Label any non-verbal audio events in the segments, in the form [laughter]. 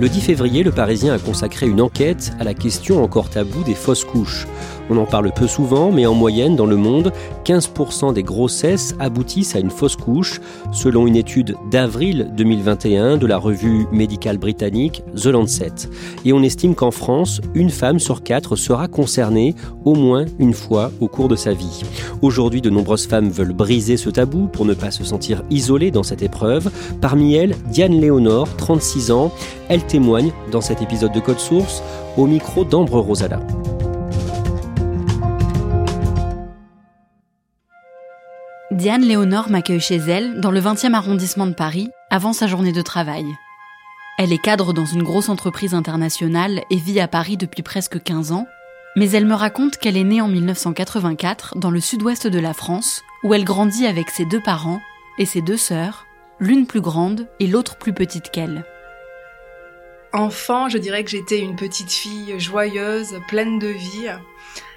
Le 10 février, le Parisien a consacré une enquête à la question encore taboue des fausses couches. On en parle peu souvent, mais en moyenne, dans le monde, 15% des grossesses aboutissent à une fausse couche, selon une étude d'avril 2021 de la revue médicale britannique The Lancet. Et on estime qu'en France, une femme sur quatre sera concernée au moins une fois au cours de sa vie. Aujourd'hui, de nombreuses femmes veulent briser ce tabou pour ne pas se sentir isolées dans cette épreuve. Parmi elles, Diane Léonore, 36 ans. Elle témoigne dans cet épisode de Code Source au micro d'Ambre Rosala. Diane Léonore m'accueille chez elle, dans le 20e arrondissement de Paris, avant sa journée de travail. Elle est cadre dans une grosse entreprise internationale et vit à Paris depuis presque 15 ans, mais elle me raconte qu'elle est née en 1984 dans le sud-ouest de la France, où elle grandit avec ses deux parents et ses deux sœurs, l'une plus grande et l'autre plus petite qu'elle. Enfant, je dirais que j'étais une petite fille joyeuse, pleine de vie.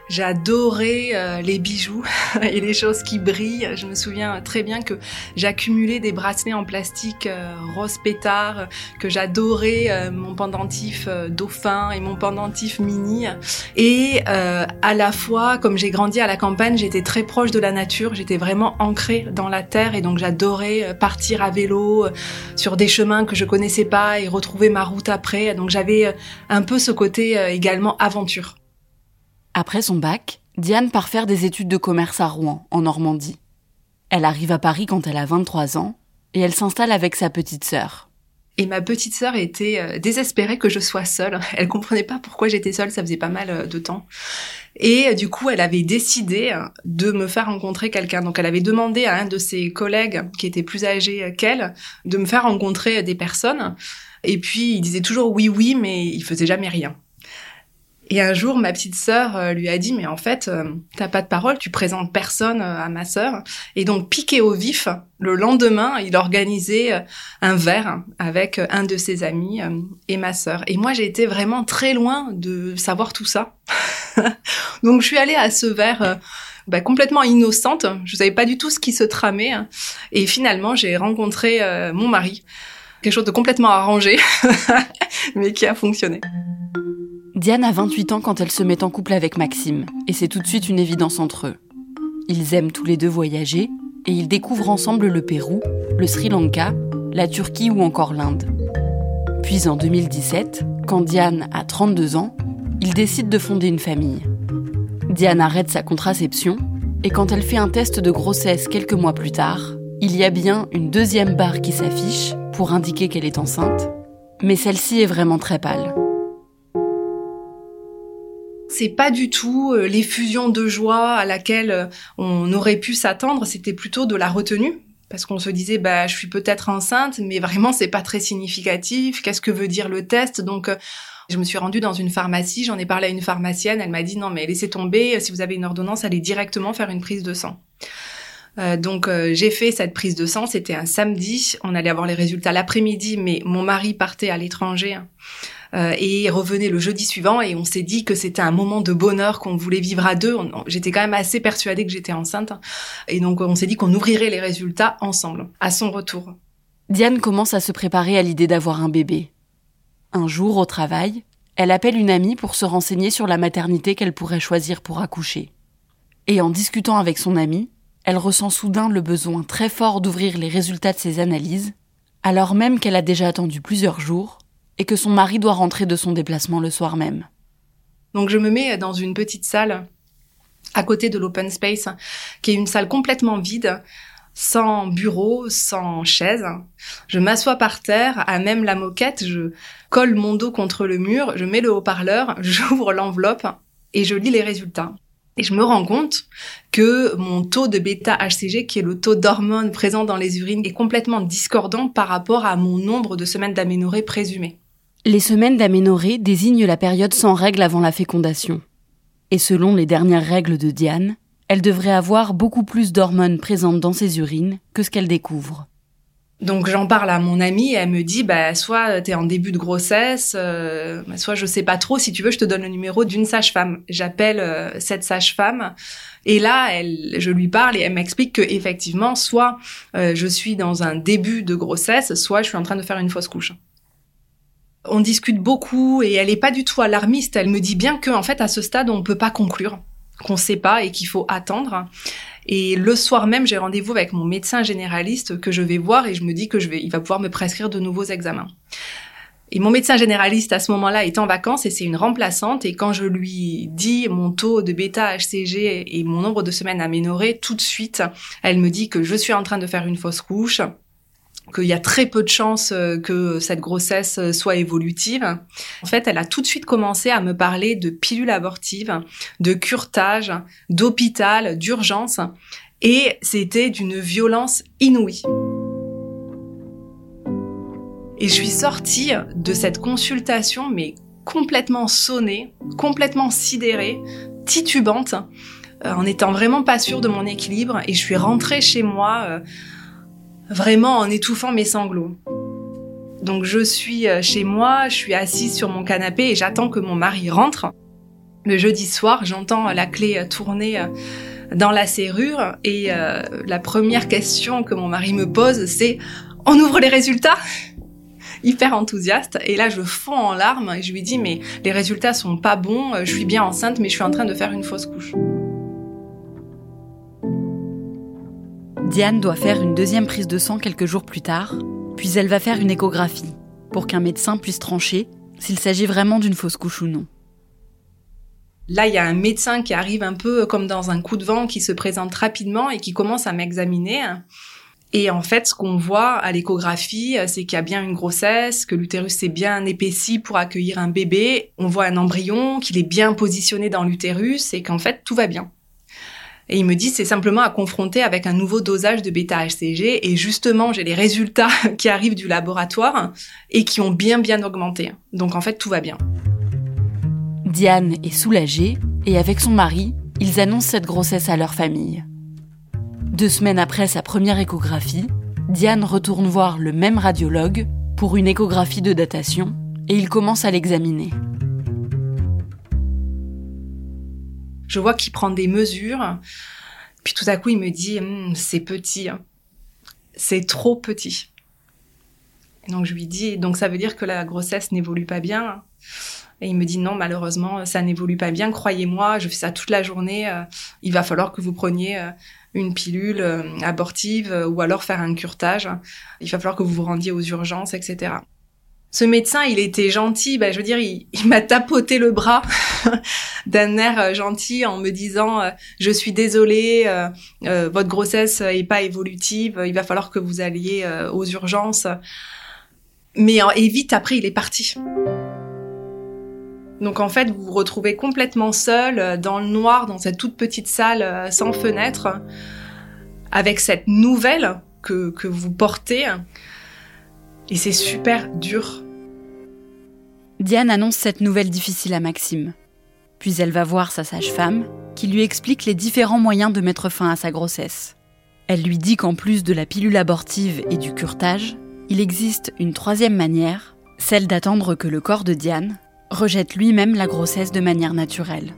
J'adorais euh, les bijoux [laughs] et les choses qui brillent. Je me souviens très bien que j'accumulais des bracelets en plastique euh, rose pétard, que j'adorais euh, mon pendentif dauphin et mon pendentif mini. Et à la fois, comme j'ai grandi à la campagne, j'étais très proche de la nature. J'étais vraiment ancrée dans la terre et donc j'adorais partir à vélo sur des chemins que je connaissais pas et retrouver ma route après. Donc j'avais un peu ce côté également aventure. Après son bac, Diane part faire des études de commerce à Rouen, en Normandie. Elle arrive à Paris quand elle a 23 ans, et elle s'installe avec sa petite sœur. Et ma petite sœur était euh, désespérée que je sois seule. [laughs] Elle comprenait pas pourquoi j'étais seule, ça faisait pas mal euh, de temps. Et euh, du coup, elle avait décidé de me faire rencontrer quelqu'un. Donc, elle avait demandé à un de ses collègues, qui était plus âgé qu'elle, de me faire rencontrer des personnes. Et puis, il disait toujours oui, oui, mais il faisait jamais rien. Et un jour, ma petite sœur euh, lui a dit, mais en fait, euh, t'as pas de parole, tu présentes personne euh, à ma sœur. Et donc, piqué au vif, le lendemain, il organisait un verre avec un de ses amis et ma sœur. Et moi, j'ai été vraiment très loin de savoir tout ça. [laughs] donc, je suis allée à ce verre bah, complètement innocente. Je savais pas du tout ce qui se tramait. Et finalement, j'ai rencontré mon mari. Quelque chose de complètement arrangé, [laughs] mais qui a fonctionné. Diane a 28 ans quand elle se met en couple avec Maxime, et c'est tout de suite une évidence entre eux. Ils aiment tous les deux voyager, et ils découvrent ensemble le Pérou, le Sri Lanka, la Turquie ou encore l'Inde. Puis en 2017, quand Diane a 32 ans, ils décident de fonder une famille. Diane arrête sa contraception, et quand elle fait un test de grossesse quelques mois plus tard, il y a bien une deuxième barre qui s'affiche pour indiquer qu'elle est enceinte, mais celle-ci est vraiment très pâle c'est pas du tout euh, l'effusion de joie à laquelle euh, on aurait pu s'attendre, c'était plutôt de la retenue. Parce qu'on se disait bah je suis peut-être enceinte mais vraiment c'est pas très significatif, qu'est-ce que veut dire le test? Donc euh, je me suis rendue dans une pharmacie, j'en ai parlé à une pharmacienne, elle m'a dit non mais laissez tomber, si vous avez une ordonnance, allez directement faire une prise de sang. donc j'ai fait cette prise de sang, c'était un samedi, on allait avoir les résultats l'après-midi, mais mon mari partait à l'étranger. Hein. Euh, et revenait le jeudi suivant et on s'est dit que c'était un moment de bonheur qu'on voulait vivre à deux. J'étais quand même assez persuadée que j'étais enceinte et donc on s'est dit qu'on ouvrirait les résultats ensemble à son retour. Diane commence à se préparer à l'idée d'avoir un bébé. Un jour au travail, elle appelle une amie pour se renseigner sur la maternité qu'elle pourrait choisir pour accoucher. Et en discutant avec son amie, elle ressent soudain le besoin très fort d'ouvrir les résultats de ses analyses, alors même qu'elle a déjà attendu plusieurs jours et que son mari doit rentrer de son déplacement le soir même. Donc je me mets dans une petite salle à côté de l'open space, qui est une salle complètement vide, sans bureau, sans chaise. Je m'assois par terre, à même la moquette, je colle mon dos contre le mur, je mets le haut-parleur, [laughs] j'ouvre l'enveloppe et je lis les résultats. Et je me rends compte que mon taux de bêta-HCG, qui est le taux d'hormones présent dans les urines, est complètement discordant par rapport à mon nombre de semaines d'aménorrhée présumées. Les semaines d'aménorrhée désignent la période sans règles avant la fécondation. Et selon les dernières règles de Diane, elle devrait avoir beaucoup plus d'hormones présentes dans ses urines que ce qu'elle découvre. Donc j'en parle à mon amie et elle me dit bah soit t'es en début de grossesse, euh, bah, soit je sais pas trop. Si tu veux, je te donne le numéro d'une sage-femme. J'appelle euh, cette sage-femme et là, je lui parle et elle m'explique que effectivement, soit euh, je suis dans un début de grossesse, soit je suis en train de faire une fausse couche. On discute beaucoup et elle est pas du tout alarmiste. Elle me dit bien que en fait à ce stade on peut pas conclure, qu'on sait pas et qu'il faut attendre. Et le soir même, j'ai rendez-vous avec mon médecin généraliste que je vais voir et je me dis que je vais, il va pouvoir me prescrire de nouveaux examens. Et mon médecin généraliste à ce moment-là est en vacances et c'est une remplaçante. Et quand je lui dis mon taux de bêta-HCG et mon nombre de semaines aménorées, tout de suite, elle me dit que je suis en train de faire une fausse couche, qu'il y a très peu de chances euh, que cette grossesse euh, soit évolutive. En fait, elle a tout de suite commencé à me parler de pilules abortives, de curtage, d'hôpital, d'urgence, et c'était d'une violence inouïe. Et je suis sortie de cette consultation, mais complètement sonnée, complètement sidérée, titubante, euh, en étant vraiment pas sûre de mon équilibre, et je suis rentrée chez moi vraiment en étouffant mes sanglots. Donc je suis euh, chez moi, je suis assise sur mon canapé et j'attends que mon mari rentre. Le jeudi soir, j'entends la clé euh, tourner euh, dans la serrure et la première question que mon mari me pose, c'est on ouvre les résultats? [laughs] Hyper enthousiaste et là je fonds en larmes et je lui dis mais les résultats sont pas bons, je suis bien enceinte mais je suis en train de faire une fausse couche. Diane doit faire une deuxième prise de sang quelques jours plus tard, puis elle va faire une échographie pour qu'un médecin puisse trancher s'il s'agit vraiment d'une fausse couche ou non. Là, il y a un médecin qui arrive un peu comme dans un coup de vent, qui se présente rapidement et qui commence à m'examiner. Et en fait, ce qu'on voit à l'échographie, c'est qu'il y a bien une grossesse, que l'utérus s'est bien épaissi pour accueillir un bébé. On voit un embryon, qu'il est bien positionné dans l'utérus et qu'en fait, tout va bien. Et il me dit c'est simplement à confronter avec un nouveau dosage de bêta-HCG et justement j'ai les résultats [laughs] qui arrivent du laboratoire et qui ont bien bien augmenté. Donc en fait tout va bien. Diane est soulagée et avec son mari, ils annoncent cette grossesse à leur famille. Deux semaines après sa première échographie, Diane retourne voir le même radiologue pour une échographie de datation et il commence à l'examiner. Je vois qu'il prend des mesures. Puis tout à coup, il me dit, hum, c'est petit. Hein. C'est trop petit. Et donc je lui dis, donc ça veut dire que la grossesse n'évolue pas bien. Et il me dit non, malheureusement, ça n'évolue pas bien. Croyez-moi, je fais ça toute la journée. Euh, il va falloir que vous preniez euh, une pilule euh, abortive ou alors faire un curtage. Il va falloir que vous vous rendiez aux urgences, etc ce médecin, il était gentil. Bah, je veux dire, il, m'a tapoté le bras [laughs] [laughs] d'un air euh, gentil en me disant euh, "Je suis désolée, euh, votre grossesse est pas évolutive. Il va falloir que vous alliez aux urgences." Mais et vite après, il est parti. Donc en fait, vous vous retrouvez complètement seul dans le noir, dans cette toute petite salle sans fenêtre, avec cette nouvelle que, que vous portez. Et c'est super dur. Diane annonce cette nouvelle difficile à Maxime. Puis elle va voir sa sage-femme, qui lui explique les différents moyens de mettre fin à sa grossesse. Elle lui dit qu'en plus de la pilule abortive et du curtage, il existe une troisième manière, celle d'attendre que le corps de Diane rejette lui-même la grossesse de manière naturelle.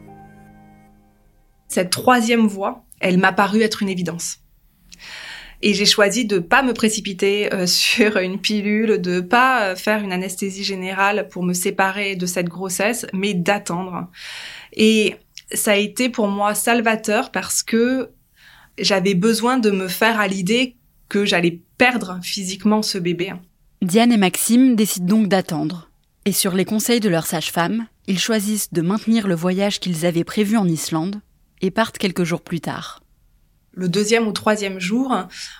Cette troisième voie, elle m'a paru être une évidence. Et j'ai choisi de pas me précipiter euh, [laughs] sur une pilule, de pas euh, faire une anesthésie générale pour me séparer de cette grossesse, mais d'attendre. Et ça a été pour moi salvateur parce que j'avais besoin de me faire à l'idée que j'allais perdre physiquement ce bébé. Diane et Maxime décident donc d'attendre. Et sur les conseils de leur sage-femme, ils choisissent de maintenir le voyage qu'ils avaient prévu en Islande et partent quelques jours plus tard. Le deuxième ou troisième jour,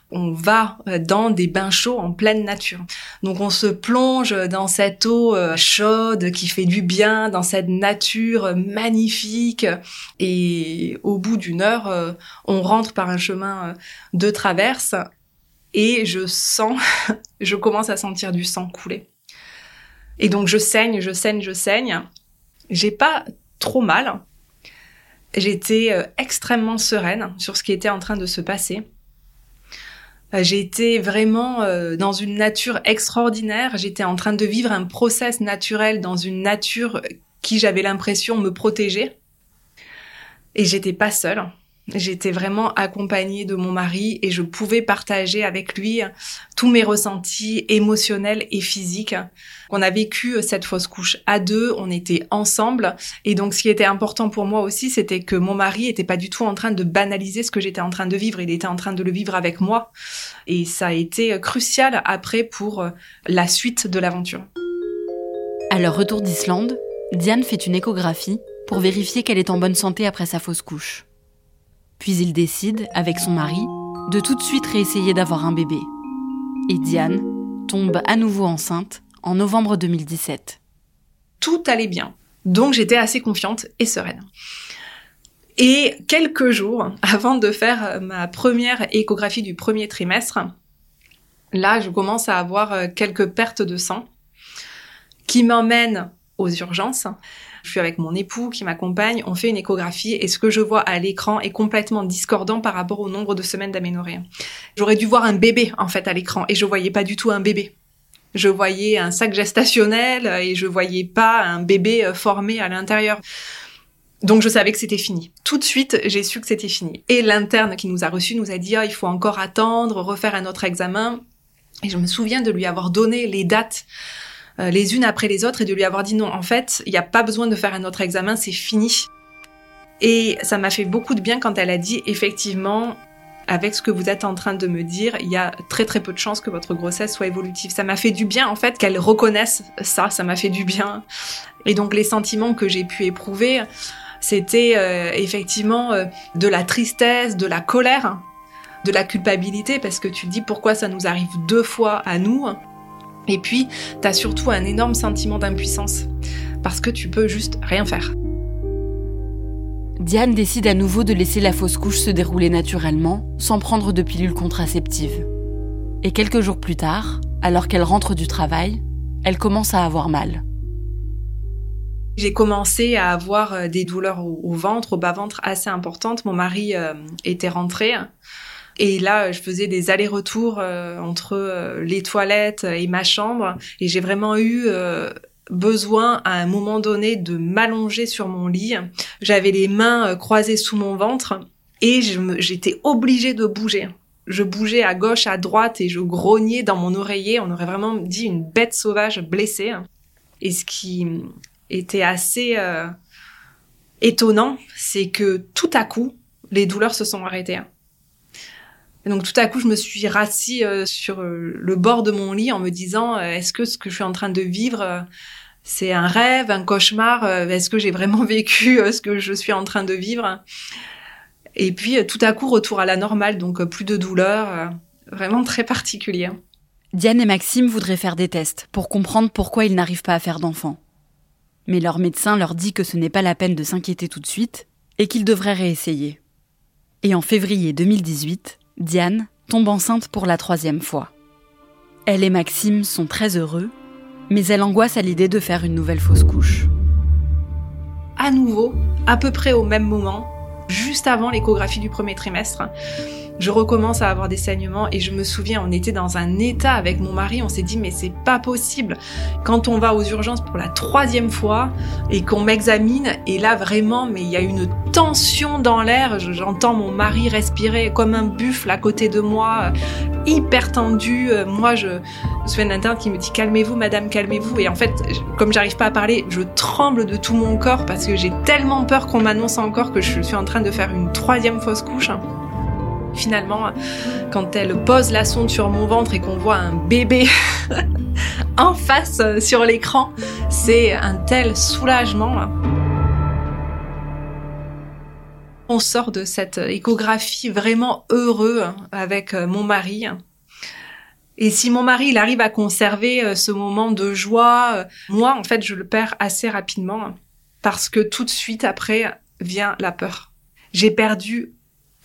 on va dans des bains chauds en pleine nature. Donc on se plonge dans cette eau euh, chaude qui fait du bien, dans cette nature magnifique. Et au bout d'une heure, euh, on rentre par un chemin euh, de traverse et je sens, [laughs] je commence à sentir du sang couler. Et donc je saigne, je saigne, je saigne. J'ai pas trop mal, J'étais euh, extrêmement sereine sur ce qui était en train de se passer. Euh, j'ai été vraiment euh, dans une nature extraordinaire. J'étais en train de vivre un process naturel dans une nature qui j'avais l'impression me protéger. Et j'étais pas seule. J'étais vraiment accompagnée de mon mari et je pouvais partager avec lui tous mes ressentis émotionnels et physiques. On a vécu cette fausse couche à deux, on était ensemble et donc ce qui était important pour moi aussi, c'était que mon mari était pas du tout en train de banaliser ce que j'étais en train de vivre, il était en train de le vivre avec moi et ça a été crucial après pour la suite de l'aventure. À leur retour d'Islande, Diane fait une échographie pour vérifier qu'elle est en bonne santé après sa fausse couche. Puis il décide, avec son mari, de tout de suite réessayer d'avoir un bébé. Et Diane tombe à nouveau enceinte en novembre 2017. Tout allait bien. Donc j'étais assez confiante et sereine. Et quelques jours avant de faire ma première échographie du premier trimestre, là, je commence à avoir quelques pertes de sang qui m'emmènent aux urgences. Je suis avec mon époux qui m'accompagne, on fait une échographie et ce que je vois à l'écran est complètement discordant par rapport au nombre de semaines d'aménorrhée. J'aurais dû voir un bébé en fait à l'écran et je voyais pas du tout un bébé. Je voyais un sac gestationnel et je voyais pas un bébé euh, formé à l'intérieur. Donc je savais que c'était fini. Tout de suite, j'ai su que c'était fini. Et l'interne qui nous a reçus nous a dit ah, il faut encore attendre, refaire un autre examen. Et je me souviens de lui avoir donné les dates euh, les unes après les autres et de lui avoir dit non, en fait, il n'y a pas besoin de faire un autre examen, c'est fini. Et ça m'a fait beaucoup de bien quand elle a dit effectivement, avec ce que vous êtes en train de me dire, il y a très très peu de chances que votre grossesse soit évolutive. Ça m'a fait du bien en fait qu'elle reconnaisse ça, ça m'a fait du bien. Et donc les sentiments que j'ai pu éprouver, c'était euh, effectivement euh, de la tristesse, de la colère, de la culpabilité, parce que tu te dis pourquoi ça nous arrive deux fois à nous? Et puis, t'as surtout un énorme sentiment d'impuissance, parce que tu peux juste rien faire. Diane décide à nouveau de laisser la fausse couche se dérouler naturellement, sans prendre de pilule contraceptive. Et quelques jours plus tard, alors qu'elle rentre du travail, elle commence à avoir mal. J'ai commencé à avoir euh, des douleurs au, ventre, au bas-ventre assez importantes. Mon mari euh, était rentré. Et là, je faisais des allers-retours euh, entre euh, les toilettes et ma chambre. Et j'ai vraiment eu euh, besoin à un moment donné de m'allonger sur mon lit. J'avais les mains croisées sous mon ventre et j'étais obligée de bouger. Je bougeais à gauche, à droite et je grognais dans mon oreiller. On aurait vraiment dit une bête sauvage blessée. Et ce qui était assez étonnant, c'est que tout à coup, les douleurs se sont arrêtées. Et donc tout à coup, je me suis rassis euh, sur euh, le bord de mon lit en me disant euh, est-ce que ce que je suis en train de vivre c'est un rêve, un cauchemar Est-ce que j'ai vraiment [laughs] vécu ce que je suis en train de vivre? Et puis tout à coup, retour à la normale, donc plus de douleur, vraiment très particulier. Diane et Maxime voudraient faire des tests pour comprendre pourquoi ils n'arrivent pas à faire d'enfants. Mais leur médecin leur dit que ce n'est pas la peine de s'inquiéter tout de suite et qu'ils devraient réessayer. Et en février 2018, Diane tombe enceinte pour la troisième fois. Elle et Maxime sont très heureux, mais elle angoisse à l'idée de faire une nouvelle fausse couche. À nouveau, à peu près au même moment, juste avant l'échographie du premier trimestre, je recommence à avoir des saignements et je me souviens, on était dans un état avec mon mari, on s'est dit mais c'est pas possible. Quand on va aux urgences pour la troisième fois et qu'on m'examine, et là vraiment, mais il y a une tension dans l'air, j'entends mon mari respirer comme un buffle à côté de moi, hyper tendu. Moi, je, me souviens d'un qui me dit calmez-vous madame, calmez-vous. Et en fait, comme j'arrive pas à parler, je tremble de tout mon corps parce que j'ai tellement peur qu'on m'annonce encore que je suis en train de faire une troisième fausse couche. Finalement, quand elle pose la sonde sur mon ventre et qu'on voit un bébé [laughs] en face euh, sur l'écran, c'est un tel soulagement. On sort de cette échographie vraiment heureux avec euh, mon mari. Et si mon mari, arrive à conserver euh, ce moment de joie, moi, en fait, je le perds assez rapidement parce que tout de suite après vient la peur. J'ai perdu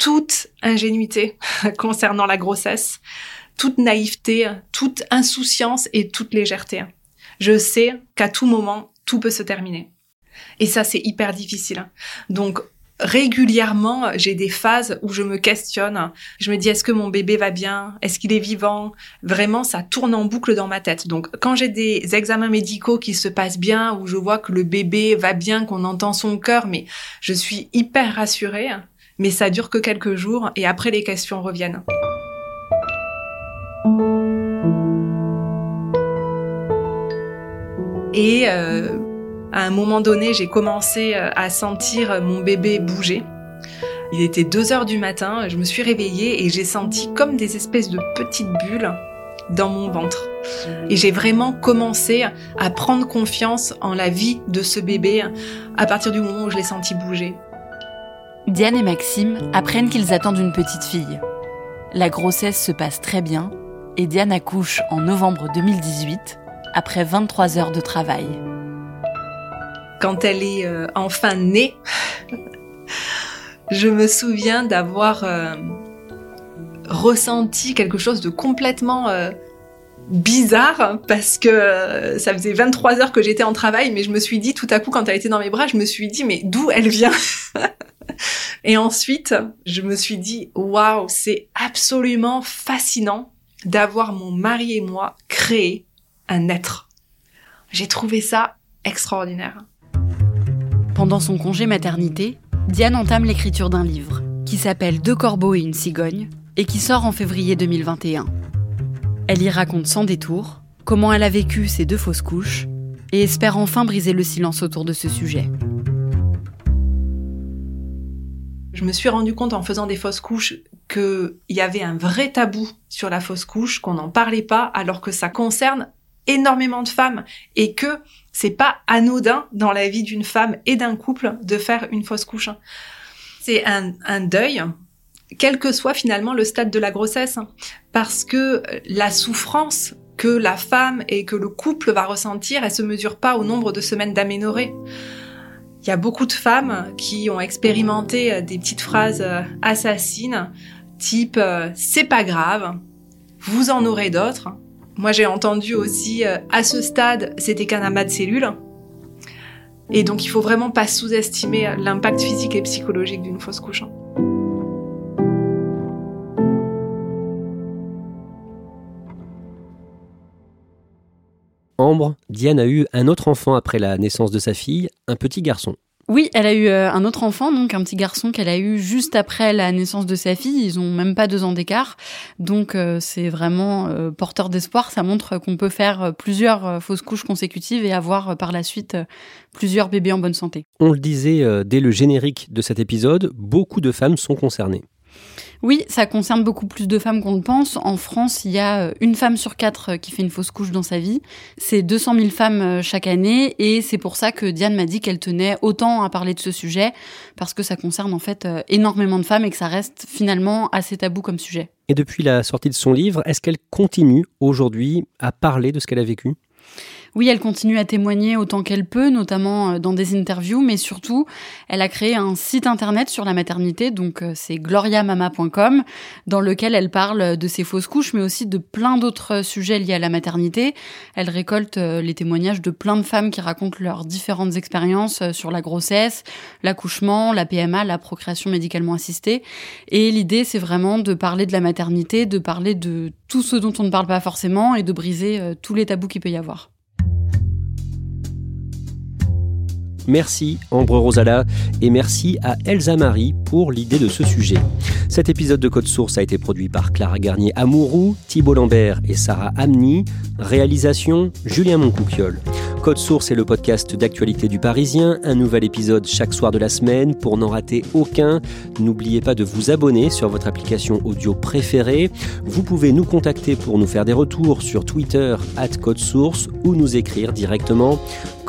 toute ingénuité [laughs] concernant la grossesse, toute naïveté, toute insouciance et toute légèreté. Je sais qu'à tout moment, tout peut se terminer. Et ça, c'est hyper difficile. Donc, régulièrement, j'ai des phases où je me questionne. Je me dis, est-ce que mon bébé va bien? Est-ce qu'il est vivant? Vraiment, ça tourne en boucle dans ma tête. Donc, quand j'ai des examens médicaux qui se passent bien, où je vois que le bébé va bien, qu'on entend son cœur, mais je suis hyper rassurée. Mais ça dure que quelques jours et après, les questions reviennent. Et euh, à un moment donné, j'ai commencé euh, à sentir mon bébé bouger. Il était 2 heures du matin, je me suis réveillée et j'ai senti comme des espèces de petites bulles dans mon ventre. Et j'ai vraiment commencé à prendre confiance en la vie de ce bébé à partir du moment où je l'ai senti bouger. Diane et Maxime apprennent qu'ils attendent une petite fille. La grossesse se passe très bien et Diane accouche en novembre 2018 après 23 heures de travail quand elle est euh, enfin née, je me souviens d'avoir euh, ressenti quelque chose de complètement euh, bizarre parce que ça faisait 23 heures que j'étais en travail, mais je me suis dit tout à coup quand elle était dans mes bras, je me suis dit mais d'où elle vient? [laughs] Et ensuite, je me suis dit waouh, c'est absolument fascinant d'avoir mon mari et moi créé un être. J'ai trouvé ça extraordinaire. Pendant son congé maternité, Diane entame l'écriture d'un livre qui s'appelle Deux corbeaux et une cigogne et qui sort en février 2021. Elle y raconte sans détour comment elle a vécu ces deux fausses couches et espère enfin briser le silence autour de ce sujet. Je me suis rendu compte en faisant des fausses couches qu'il y avait un vrai tabou sur la fausse couche, qu'on n'en parlait pas, alors que ça concerne énormément de femmes et que c'est pas anodin dans la vie d'une femme et d'un couple de faire une fausse couche. C'est un, deuil, quel que soit finalement le stade de la grossesse, parce que la souffrance que la femme et que le couple va ressentir, elle se mesure pas au nombre de semaines d'aménorrhée. Il y a beaucoup de femmes qui ont expérimenté des petites phrases assassines, type euh, c'est pas grave, vous en aurez d'autres. Moi, j'ai entendu aussi, euh, à ce stade, c'était qu'un amas de cellules. Et donc, il faut vraiment pas sous-estimer l'impact physique et psychologique d'une fausse couche. Diane a eu un autre enfant après la naissance de sa fille, un petit garçon. Oui, elle a eu euh, un autre enfant, donc un petit garçon qu'elle a eu juste après la naissance de sa fille. Ils ont même pas deux ans d'écart, donc euh, c'est vraiment euh, porteur d'espoir. Ça montre qu'on peut faire plusieurs fausses couches consécutives et avoir par la suite plusieurs bébés en bonne santé. On le disait dès le générique de cet épisode, beaucoup de femmes sont concernées. Oui, ça concerne beaucoup plus de femmes qu'on le pense. En France, il y a euh, une femme sur quatre euh, qui fait une fausse couche dans sa vie. C'est 200 000 femmes euh, chaque année et c'est pour ça que Diane m'a dit qu'elle tenait autant à parler de ce sujet parce que ça concerne en fait énormément de femmes et que ça reste finalement assez tabou comme sujet. Et depuis la sortie de son livre, est-ce qu'elle continue aujourd'hui à parler de ce qu'elle a vécu? Oui, elle continue à témoigner autant qu'elle peut, notamment euh, dans des interviews, mais surtout, elle a créé un site internet sur la maternité, donc euh, c'est gloriamama.com, dans lequel elle parle de ses fausses couches, mais aussi de plein d'autres sujets liés à la maternité. Elle récolte euh, les témoignages de plein de femmes qui racontent leurs différentes expériences sur la grossesse, l'accouchement, la PMA, la procréation médicalement assistée. Et l'idée, c'est vraiment de parler de la maternité, de parler de tout ce dont on ne parle pas forcément et de briser tous les tabous qu'il peut y avoir. Merci Ambre Rosala et merci à Elsa Marie pour l'idée de ce sujet. Cet épisode de Code Source a été produit par Clara Garnier Amourou, Thibault Lambert et Sarah Amni. Réalisation Julien Moncouquiole. Code Source est le podcast d'actualité du Parisien, un nouvel épisode chaque soir de la semaine. Pour n'en rater aucun, n'oubliez pas de vous abonner sur votre application audio préférée. Vous pouvez nous contacter pour nous faire des retours sur Twitter at Code Source ou nous écrire directement